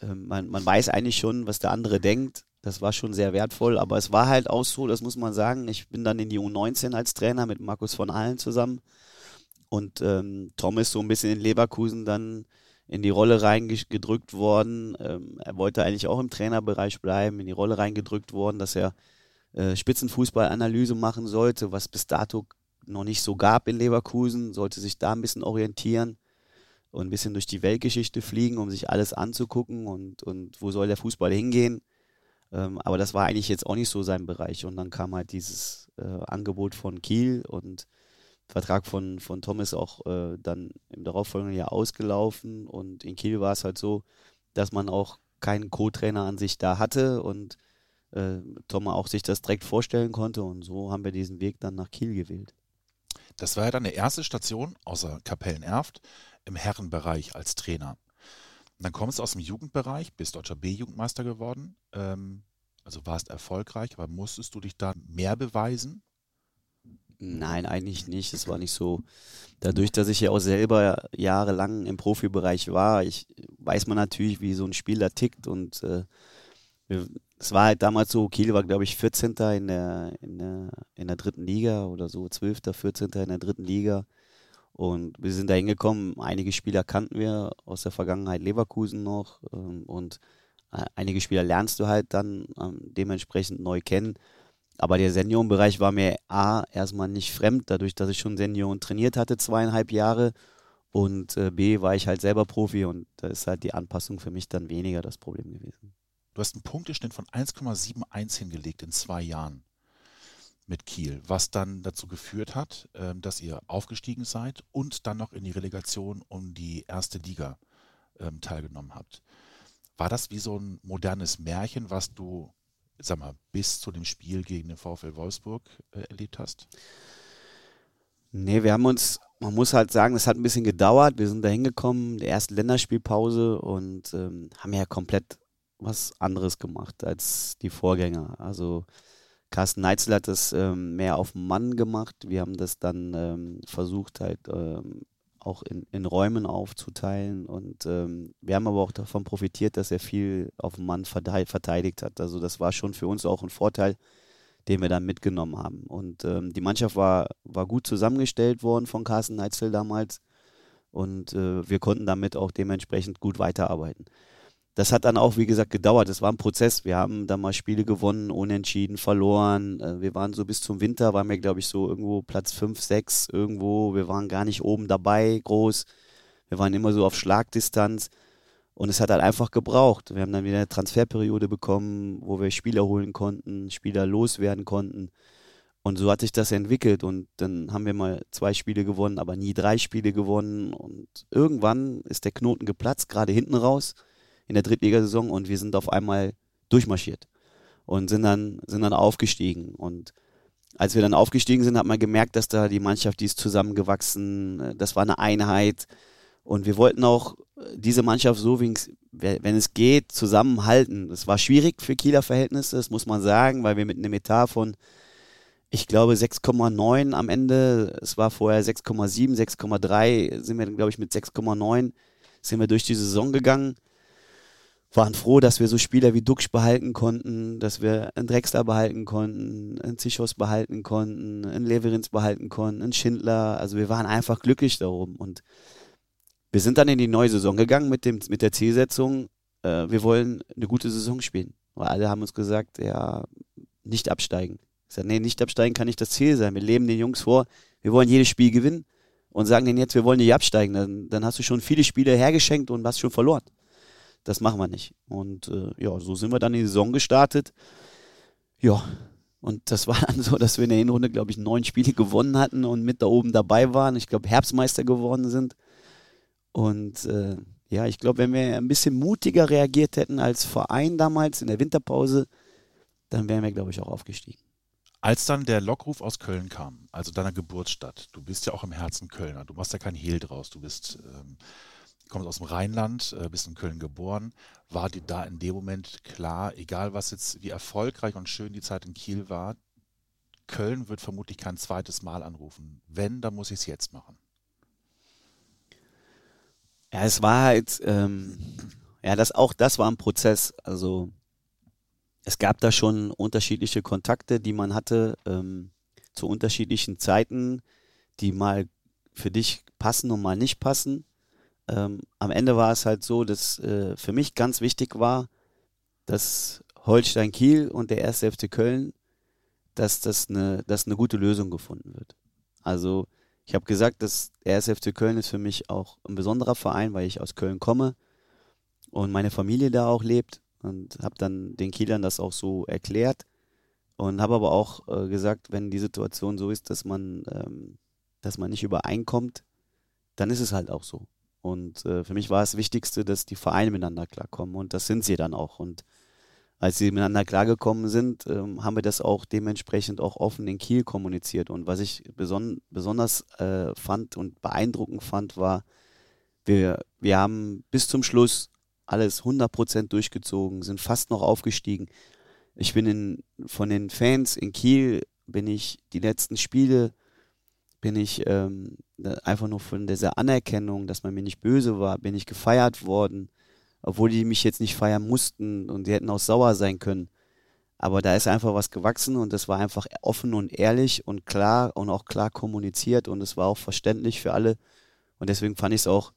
äh, man, man weiß eigentlich schon, was der andere denkt. Das war schon sehr wertvoll, aber es war halt auch so, das muss man sagen. Ich bin dann in die U19 als Trainer mit Markus von Ahlen zusammen. Und ähm, Tom ist so ein bisschen in Leverkusen dann in die Rolle reingedrückt worden. Ähm, er wollte eigentlich auch im Trainerbereich bleiben, in die Rolle reingedrückt worden, dass er äh, Spitzenfußballanalyse machen sollte, was bis dato noch nicht so gab in Leverkusen, sollte sich da ein bisschen orientieren und ein bisschen durch die Weltgeschichte fliegen, um sich alles anzugucken und, und wo soll der Fußball hingehen. Ähm, aber das war eigentlich jetzt auch nicht so sein Bereich. Und dann kam halt dieses äh, Angebot von Kiel und Vertrag von, von Tom ist auch äh, dann im darauffolgenden Jahr ausgelaufen. Und in Kiel war es halt so, dass man auch keinen Co-Trainer an sich da hatte und äh, Tom auch sich das direkt vorstellen konnte. Und so haben wir diesen Weg dann nach Kiel gewählt. Das war ja dann die erste Station außer Kapellen-Erft im Herrenbereich als Trainer. Dann kommst du aus dem Jugendbereich, bist deutscher B-Jugendmeister geworden, ähm, also warst erfolgreich, aber musstest du dich da mehr beweisen? Nein, eigentlich nicht. Es war nicht so. Dadurch, dass ich ja auch selber jahrelang im Profibereich war, ich weiß man natürlich, wie so ein Spieler tickt und äh, es war halt damals so, Kiel war, glaube ich, 14. In der, in, der, in der dritten Liga oder so, 12., 14. in der dritten Liga. Und wir sind da hingekommen. Einige Spieler kannten wir aus der Vergangenheit, Leverkusen noch. Ähm, und äh, einige Spieler lernst du halt dann ähm, dementsprechend neu kennen. Aber der Seniorenbereich war mir A, erstmal nicht fremd, dadurch, dass ich schon Senioren trainiert hatte, zweieinhalb Jahre. Und äh, B, war ich halt selber Profi und da ist halt die Anpassung für mich dann weniger das Problem gewesen. Du hast einen Punkteschnitt von 1,71 hingelegt in zwei Jahren mit Kiel, was dann dazu geführt hat, ähm, dass ihr aufgestiegen seid und dann noch in die Relegation um die erste Liga ähm, teilgenommen habt. War das wie so ein modernes Märchen, was du, sag mal, bis zu dem Spiel gegen den VfL Wolfsburg äh, erlebt hast? Nee, wir haben uns, man muss halt sagen, es hat ein bisschen gedauert. Wir sind da hingekommen, der erste Länderspielpause und ähm, haben ja komplett was anderes gemacht als die Vorgänger. Also Carsten Neitzel hat das ähm, mehr auf den Mann gemacht. Wir haben das dann ähm, versucht, halt ähm, auch in, in Räumen aufzuteilen. Und ähm, wir haben aber auch davon profitiert, dass er viel auf den Mann verteidigt hat. Also das war schon für uns auch ein Vorteil, den wir dann mitgenommen haben. Und ähm, die Mannschaft war, war gut zusammengestellt worden von Carsten Neitzel damals. Und äh, wir konnten damit auch dementsprechend gut weiterarbeiten das hat dann auch, wie gesagt, gedauert. Es war ein Prozess. Wir haben da mal Spiele gewonnen, unentschieden, verloren. Äh, wir waren so bis zum Winter, waren wir, glaube ich, so irgendwo Platz 5, 6 irgendwo. Wir waren gar nicht oben dabei, groß. Wir waren immer so auf Schlagdistanz. Und es hat halt einfach gebraucht. Wir haben dann wieder eine Transferperiode bekommen, wo wir Spieler holen konnten, Spieler loswerden konnten. Und so hat sich das entwickelt. Und dann haben wir mal zwei Spiele gewonnen, aber nie drei Spiele gewonnen. Und irgendwann ist der Knoten geplatzt, gerade hinten raus in der Drittligasaison. Und wir sind auf einmal durchmarschiert und sind dann, sind dann aufgestiegen. Und als wir dann aufgestiegen sind, hat man gemerkt, dass da die Mannschaft, die ist zusammengewachsen, das war eine Einheit. Und wir wollten auch diese Mannschaft so, wenn es geht, zusammenhalten. Es war schwierig für Kieler Verhältnisse, das muss man sagen, weil wir mit einem Etat von, ich glaube, 6,9 am Ende, es war vorher 6,7, 6,3, sind wir dann, glaube ich, mit 6,9 sind wir durch die Saison gegangen waren froh, dass wir so Spieler wie Duxch behalten konnten, dass wir einen Drexler behalten konnten, einen Zichos behalten konnten, einen Leverins behalten konnten, einen Schindler. Also wir waren einfach glücklich darum. Und wir sind dann in die neue Saison gegangen mit, dem, mit der Zielsetzung, äh, wir wollen eine gute Saison spielen. Weil alle haben uns gesagt, ja, nicht absteigen. Ich sage, nee, nicht absteigen kann nicht das Ziel sein. Wir leben den Jungs vor, wir wollen jedes Spiel gewinnen und sagen denen jetzt, wir wollen nicht absteigen. Dann, dann hast du schon viele Spiele hergeschenkt und hast schon verloren. Das machen wir nicht. Und äh, ja, so sind wir dann in die Saison gestartet. Ja, und das war dann so, dass wir in der Hinrunde, glaube ich, neun Spiele gewonnen hatten und mit da oben dabei waren. Ich glaube, Herbstmeister geworden sind. Und äh, ja, ich glaube, wenn wir ein bisschen mutiger reagiert hätten als Verein damals in der Winterpause, dann wären wir, glaube ich, auch aufgestiegen. Als dann der Lockruf aus Köln kam, also deiner Geburtsstadt, du bist ja auch im Herzen Kölner, du machst ja kein Hehl draus, du bist ähm, kommst aus dem Rheinland, äh, bist in Köln geboren. War dir da in dem Moment klar, egal was jetzt, wie erfolgreich und schön die Zeit in Kiel war, Köln wird vermutlich kein zweites Mal anrufen. Wenn, dann muss ich es jetzt machen. Ja, es war halt, ähm, ja, das auch das war ein Prozess. Also es gab da schon unterschiedliche Kontakte, die man hatte ähm, zu unterschiedlichen Zeiten, die mal für dich passen und mal nicht passen ähm, am Ende war es halt so, dass äh, für mich ganz wichtig war, dass Holstein Kiel und der 1. FC Köln, dass das eine, dass eine gute Lösung gefunden wird. Also ich habe gesagt, dass der 1. FC Köln ist für mich auch ein besonderer Verein, weil ich aus Köln komme und meine Familie da auch lebt und habe dann den Kielern das auch so erklärt und habe aber auch äh, gesagt, wenn die Situation so ist, dass man, ähm, dass man nicht übereinkommt, dann ist es halt auch so. Und äh, für mich war das Wichtigste, dass die Vereine miteinander klarkommen. Und das sind sie dann auch. Und als sie miteinander klargekommen sind, ähm, haben wir das auch dementsprechend auch offen in Kiel kommuniziert. Und was ich beson besonders äh, fand und beeindruckend fand, war, wir, wir haben bis zum Schluss alles 100% durchgezogen, sind fast noch aufgestiegen. Ich bin in, von den Fans in Kiel, bin ich die letzten Spiele bin ich ähm, einfach nur von dieser Anerkennung, dass man mir nicht böse war, bin ich gefeiert worden, obwohl die mich jetzt nicht feiern mussten und die hätten auch sauer sein können. Aber da ist einfach was gewachsen und das war einfach offen und ehrlich und klar und auch klar kommuniziert und es war auch verständlich für alle. Und deswegen fand ich es auch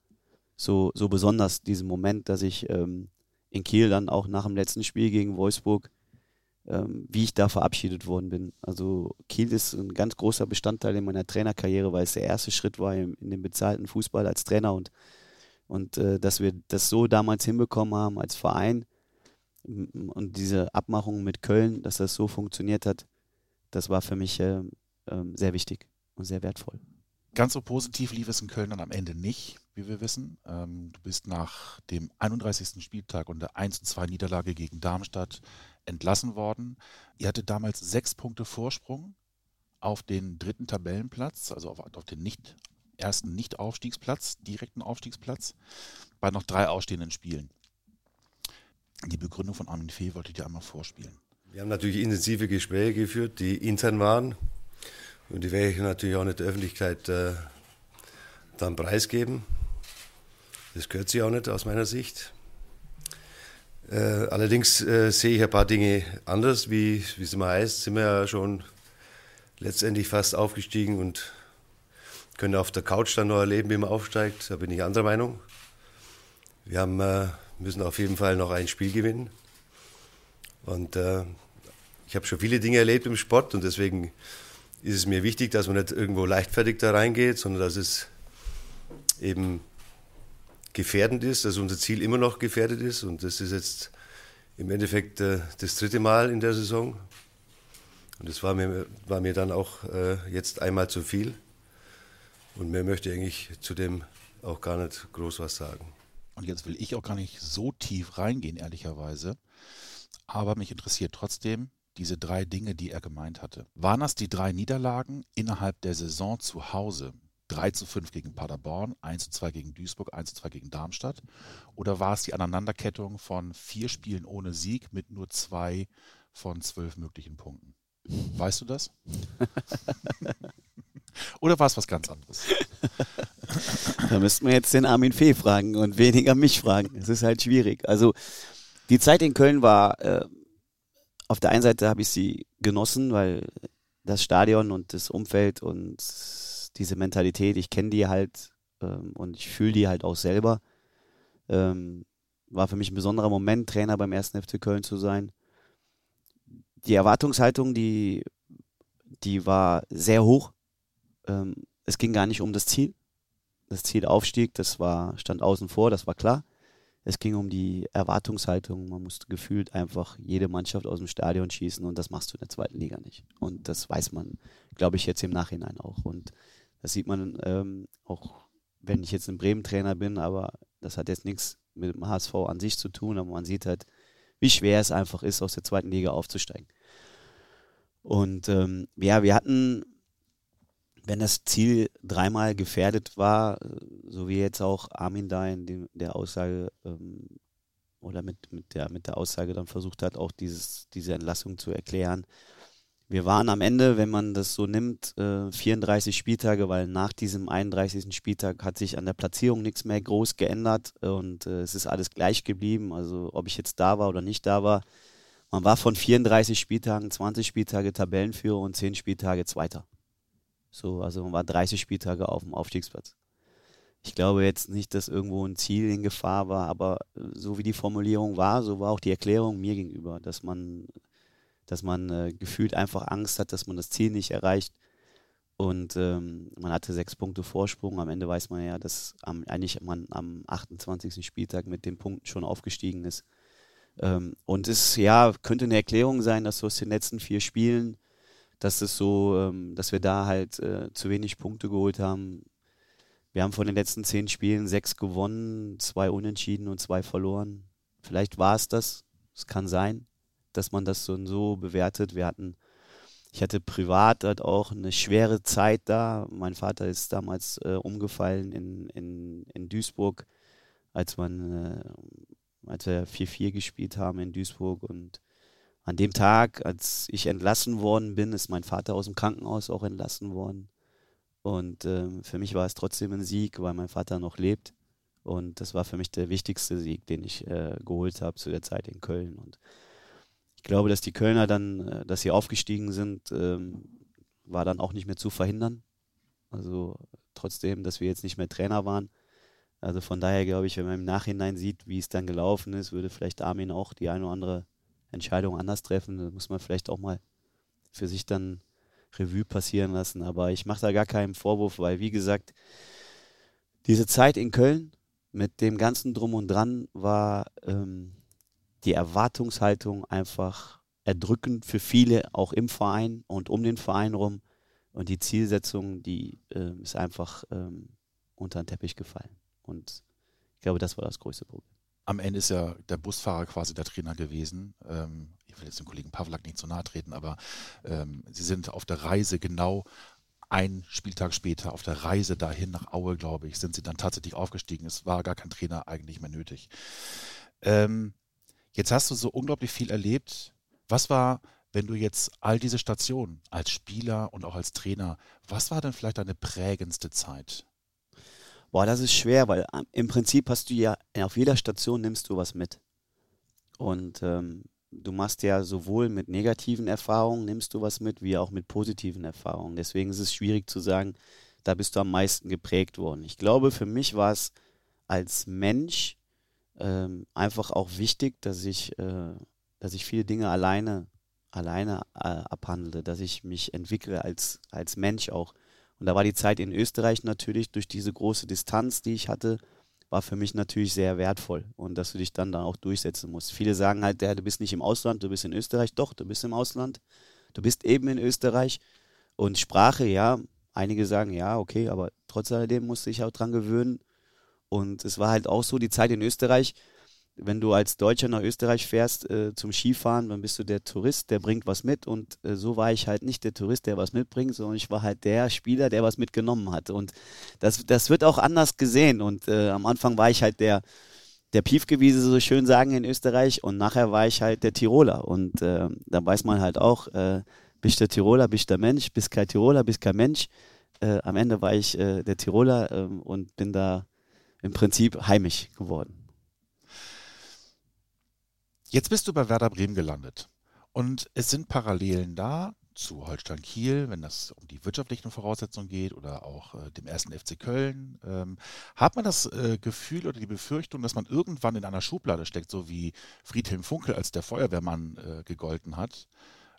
so, so besonders, diesen Moment, dass ich ähm, in Kiel dann auch nach dem letzten Spiel gegen Wolfsburg ähm, wie ich da verabschiedet worden bin. Also Kiel ist ein ganz großer Bestandteil in meiner Trainerkarriere, weil es der erste Schritt war in, in dem bezahlten Fußball als Trainer und, und äh, dass wir das so damals hinbekommen haben als Verein und diese Abmachung mit Köln, dass das so funktioniert hat, das war für mich äh, äh, sehr wichtig und sehr wertvoll. Ganz so positiv lief es in Köln dann am Ende nicht, wie wir wissen. Ähm, du bist nach dem 31. Spieltag und der 1 2 Niederlage gegen Darmstadt entlassen worden. Ihr hattet damals sechs Punkte Vorsprung auf den dritten Tabellenplatz, also auf, auf den nicht, ersten Nicht-Aufstiegsplatz, direkten Aufstiegsplatz, bei noch drei ausstehenden Spielen. Die Begründung von Armin Fee wollte ich dir einmal vorspielen. Wir haben natürlich intensive Gespräche geführt, die intern waren. Und die werde ich natürlich auch nicht der Öffentlichkeit äh, dann preisgeben. Das gehört sich auch nicht aus meiner Sicht. Äh, allerdings äh, sehe ich ein paar Dinge anders, wie, es immer heißt, sind wir ja schon letztendlich fast aufgestiegen und können auf der Couch dann noch erleben, wie man aufsteigt. Da bin ich anderer Meinung. Wir haben, äh, müssen auf jeden Fall noch ein Spiel gewinnen. Und äh, ich habe schon viele Dinge erlebt im Sport und deswegen ist es mir wichtig, dass man nicht irgendwo leichtfertig da reingeht, sondern dass es eben gefährdend ist, dass unser Ziel immer noch gefährdet ist. Und das ist jetzt im Endeffekt äh, das dritte Mal in der Saison. Und das war mir, war mir dann auch äh, jetzt einmal zu viel. Und mehr möchte ich eigentlich zu dem auch gar nicht groß was sagen. Und jetzt will ich auch gar nicht so tief reingehen, ehrlicherweise. Aber mich interessiert trotzdem diese drei Dinge, die er gemeint hatte. Waren das die drei Niederlagen innerhalb der Saison zu Hause? 3 zu 5 gegen Paderborn, 1 zu 2 gegen Duisburg, 1 zu 2 gegen Darmstadt? Oder war es die Aneinanderkettung von vier Spielen ohne Sieg mit nur zwei von zwölf möglichen Punkten? Weißt du das? Oder war es was ganz anderes? Da müssten wir jetzt den Armin Fee fragen und weniger mich fragen. Es ist halt schwierig. Also die Zeit in Köln war, äh, auf der einen Seite habe ich sie genossen, weil das Stadion und das Umfeld und diese Mentalität, ich kenne die halt ähm, und ich fühle die halt auch selber. Ähm, war für mich ein besonderer Moment, Trainer beim ersten FC Köln zu sein. Die Erwartungshaltung, die, die war sehr hoch. Ähm, es ging gar nicht um das Ziel. Das Ziel Aufstieg, das war, stand außen vor, das war klar. Es ging um die Erwartungshaltung. Man musste gefühlt einfach jede Mannschaft aus dem Stadion schießen und das machst du in der zweiten Liga nicht. Und das weiß man, glaube ich, jetzt im Nachhinein auch. Und das sieht man ähm, auch, wenn ich jetzt ein Bremen-Trainer bin, aber das hat jetzt nichts mit dem HSV an sich zu tun, aber man sieht halt, wie schwer es einfach ist, aus der zweiten Liga aufzusteigen. Und ähm, ja, wir hatten wenn das Ziel dreimal gefährdet war, so wie jetzt auch Armin da in dem, der Aussage ähm, oder mit, mit, der, mit der Aussage dann versucht hat, auch dieses, diese Entlassung zu erklären. Wir waren am Ende, wenn man das so nimmt, äh, 34 Spieltage, weil nach diesem 31. Spieltag hat sich an der Platzierung nichts mehr groß geändert und äh, es ist alles gleich geblieben. Also ob ich jetzt da war oder nicht da war, man war von 34 Spieltagen 20 Spieltage Tabellenführer und 10 Spieltage Zweiter. So, also man war 30 Spieltage auf dem Aufstiegsplatz. Ich glaube jetzt nicht, dass irgendwo ein Ziel in Gefahr war, aber äh, so wie die Formulierung war, so war auch die Erklärung mir gegenüber, dass man, dass man äh, gefühlt einfach Angst hat, dass man das Ziel nicht erreicht. Und ähm, man hatte sechs Punkte Vorsprung. Am Ende weiß man ja, dass am, eigentlich man am 28. Spieltag mit den Punkten schon aufgestiegen ist. Ähm, und es ja, könnte eine Erklärung sein, dass du aus den letzten vier Spielen dass es so, ähm, dass wir da halt äh, zu wenig Punkte geholt haben. Wir haben von den letzten zehn Spielen sechs gewonnen, zwei unentschieden und zwei verloren. Vielleicht war es das. Es kann sein, dass man das so und so bewertet. Wir hatten, ich hatte privat halt auch eine schwere Zeit da. Mein Vater ist damals äh, umgefallen in, in, in Duisburg, als man, äh, als wir 4-4 gespielt haben in Duisburg und an dem Tag, als ich entlassen worden bin, ist mein Vater aus dem Krankenhaus auch entlassen worden. Und ähm, für mich war es trotzdem ein Sieg, weil mein Vater noch lebt. Und das war für mich der wichtigste Sieg, den ich äh, geholt habe zu der Zeit in Köln. Und ich glaube, dass die Kölner dann, äh, dass sie aufgestiegen sind, ähm, war dann auch nicht mehr zu verhindern. Also trotzdem, dass wir jetzt nicht mehr Trainer waren. Also von daher glaube ich, wenn man im Nachhinein sieht, wie es dann gelaufen ist, würde vielleicht Armin auch die eine oder andere Entscheidungen anders treffen. Da muss man vielleicht auch mal für sich dann Revue passieren lassen. Aber ich mache da gar keinen Vorwurf, weil, wie gesagt, diese Zeit in Köln mit dem ganzen Drum und Dran war ähm, die Erwartungshaltung einfach erdrückend für viele, auch im Verein und um den Verein rum. Und die Zielsetzung, die ähm, ist einfach ähm, unter den Teppich gefallen. Und ich glaube, das war das größte Problem am Ende ist ja der Busfahrer quasi der Trainer gewesen. Ähm, ich will jetzt dem Kollegen Pavlak nicht zu nahe treten, aber ähm, sie sind auf der Reise genau ein Spieltag später, auf der Reise dahin nach Aue, glaube ich, sind sie dann tatsächlich aufgestiegen. Es war gar kein Trainer eigentlich mehr nötig. Ähm, jetzt hast du so unglaublich viel erlebt. Was war, wenn du jetzt all diese Stationen als Spieler und auch als Trainer, was war denn vielleicht deine prägendste Zeit? Boah, das ist schwer, weil ähm, im Prinzip hast du ja, auf jeder Station nimmst du was mit. Und ähm, du machst ja sowohl mit negativen Erfahrungen nimmst du was mit, wie auch mit positiven Erfahrungen. Deswegen ist es schwierig zu sagen, da bist du am meisten geprägt worden. Ich glaube, für mich war es als Mensch ähm, einfach auch wichtig, dass ich, äh, dass ich viele Dinge alleine, alleine äh, abhandle, dass ich mich entwickle als, als Mensch auch. Und da war die Zeit in Österreich natürlich durch diese große Distanz, die ich hatte, war für mich natürlich sehr wertvoll und dass du dich dann da auch durchsetzen musst. Viele sagen halt, ja, du bist nicht im Ausland, du bist in Österreich. Doch, du bist im Ausland. Du bist eben in Österreich. Und Sprache, ja, einige sagen, ja, okay, aber trotz alledem musste ich auch dran gewöhnen. Und es war halt auch so, die Zeit in Österreich, wenn du als Deutscher nach Österreich fährst äh, zum Skifahren, dann bist du der Tourist, der bringt was mit. Und äh, so war ich halt nicht der Tourist, der was mitbringt, sondern ich war halt der Spieler, der was mitgenommen hat. Und das, das wird auch anders gesehen. Und äh, am Anfang war ich halt der, der sie so schön sagen in Österreich. Und nachher war ich halt der Tiroler. Und äh, da weiß man halt auch, äh, bist der Tiroler, bist der Mensch, bist kein Tiroler, bist kein Mensch. Äh, am Ende war ich der Tiroler ähm, und bin da im Prinzip heimisch geworden. Jetzt bist du bei Werder Bremen gelandet. Und es sind Parallelen da zu Holstein Kiel, wenn das um die wirtschaftlichen Voraussetzungen geht oder auch äh, dem ersten FC Köln. Ähm, hat man das äh, Gefühl oder die Befürchtung, dass man irgendwann in einer Schublade steckt, so wie Friedhelm Funkel als der Feuerwehrmann äh, gegolten hat?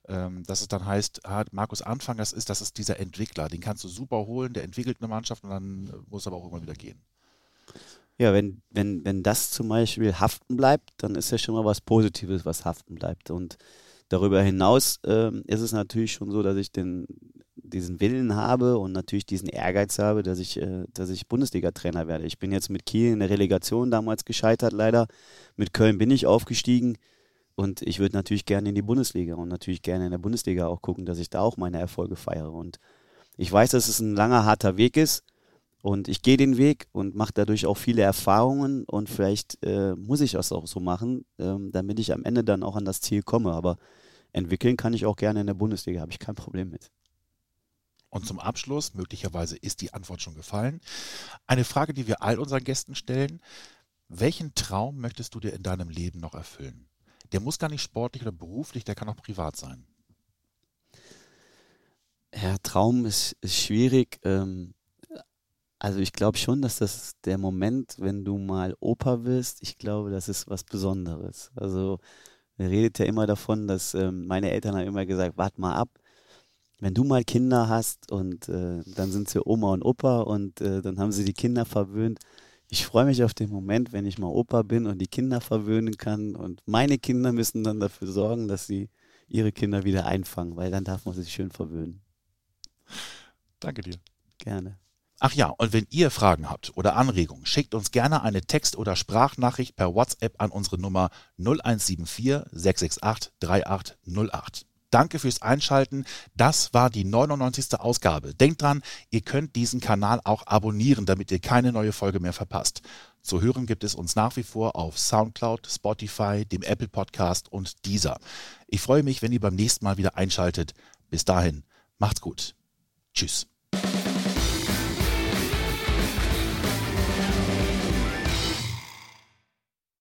Ähm, dass es dann heißt, ah, Markus Anfang, das ist, das ist dieser Entwickler, den kannst du super holen, der entwickelt eine Mannschaft und dann äh, muss aber auch irgendwann wieder gehen. Ja, wenn, wenn, wenn das zum Beispiel haften bleibt, dann ist ja schon mal was Positives, was haften bleibt. Und darüber hinaus ähm, ist es natürlich schon so, dass ich den, diesen Willen habe und natürlich diesen Ehrgeiz habe, dass ich, äh, dass ich Bundesliga-Trainer werde. Ich bin jetzt mit Kiel in der Relegation damals gescheitert, leider. Mit Köln bin ich aufgestiegen und ich würde natürlich gerne in die Bundesliga und natürlich gerne in der Bundesliga auch gucken, dass ich da auch meine Erfolge feiere. Und ich weiß, dass es ein langer, harter Weg ist. Und ich gehe den Weg und mache dadurch auch viele Erfahrungen und vielleicht äh, muss ich das auch so machen, ähm, damit ich am Ende dann auch an das Ziel komme. Aber entwickeln kann ich auch gerne in der Bundesliga, habe ich kein Problem mit. Und zum Abschluss, möglicherweise ist die Antwort schon gefallen, eine Frage, die wir all unseren Gästen stellen. Welchen Traum möchtest du dir in deinem Leben noch erfüllen? Der muss gar nicht sportlich oder beruflich, der kann auch privat sein. Ja, Traum ist, ist schwierig. Ähm, also ich glaube schon, dass das der Moment, wenn du mal Opa wirst, ich glaube, das ist was Besonderes. Also er redet ja immer davon, dass ähm, meine Eltern haben immer gesagt, wart mal ab, wenn du mal Kinder hast und äh, dann sind sie Oma und Opa und äh, dann haben sie die Kinder verwöhnt. Ich freue mich auf den Moment, wenn ich mal Opa bin und die Kinder verwöhnen kann und meine Kinder müssen dann dafür sorgen, dass sie ihre Kinder wieder einfangen, weil dann darf man sich schön verwöhnen. Danke dir. Gerne. Ach ja, und wenn ihr Fragen habt oder Anregungen, schickt uns gerne eine Text- oder Sprachnachricht per WhatsApp an unsere Nummer 0174 668 3808. Danke fürs Einschalten. Das war die 99. Ausgabe. Denkt dran, ihr könnt diesen Kanal auch abonnieren, damit ihr keine neue Folge mehr verpasst. Zu hören gibt es uns nach wie vor auf Soundcloud, Spotify, dem Apple Podcast und dieser. Ich freue mich, wenn ihr beim nächsten Mal wieder einschaltet. Bis dahin, macht's gut. Tschüss.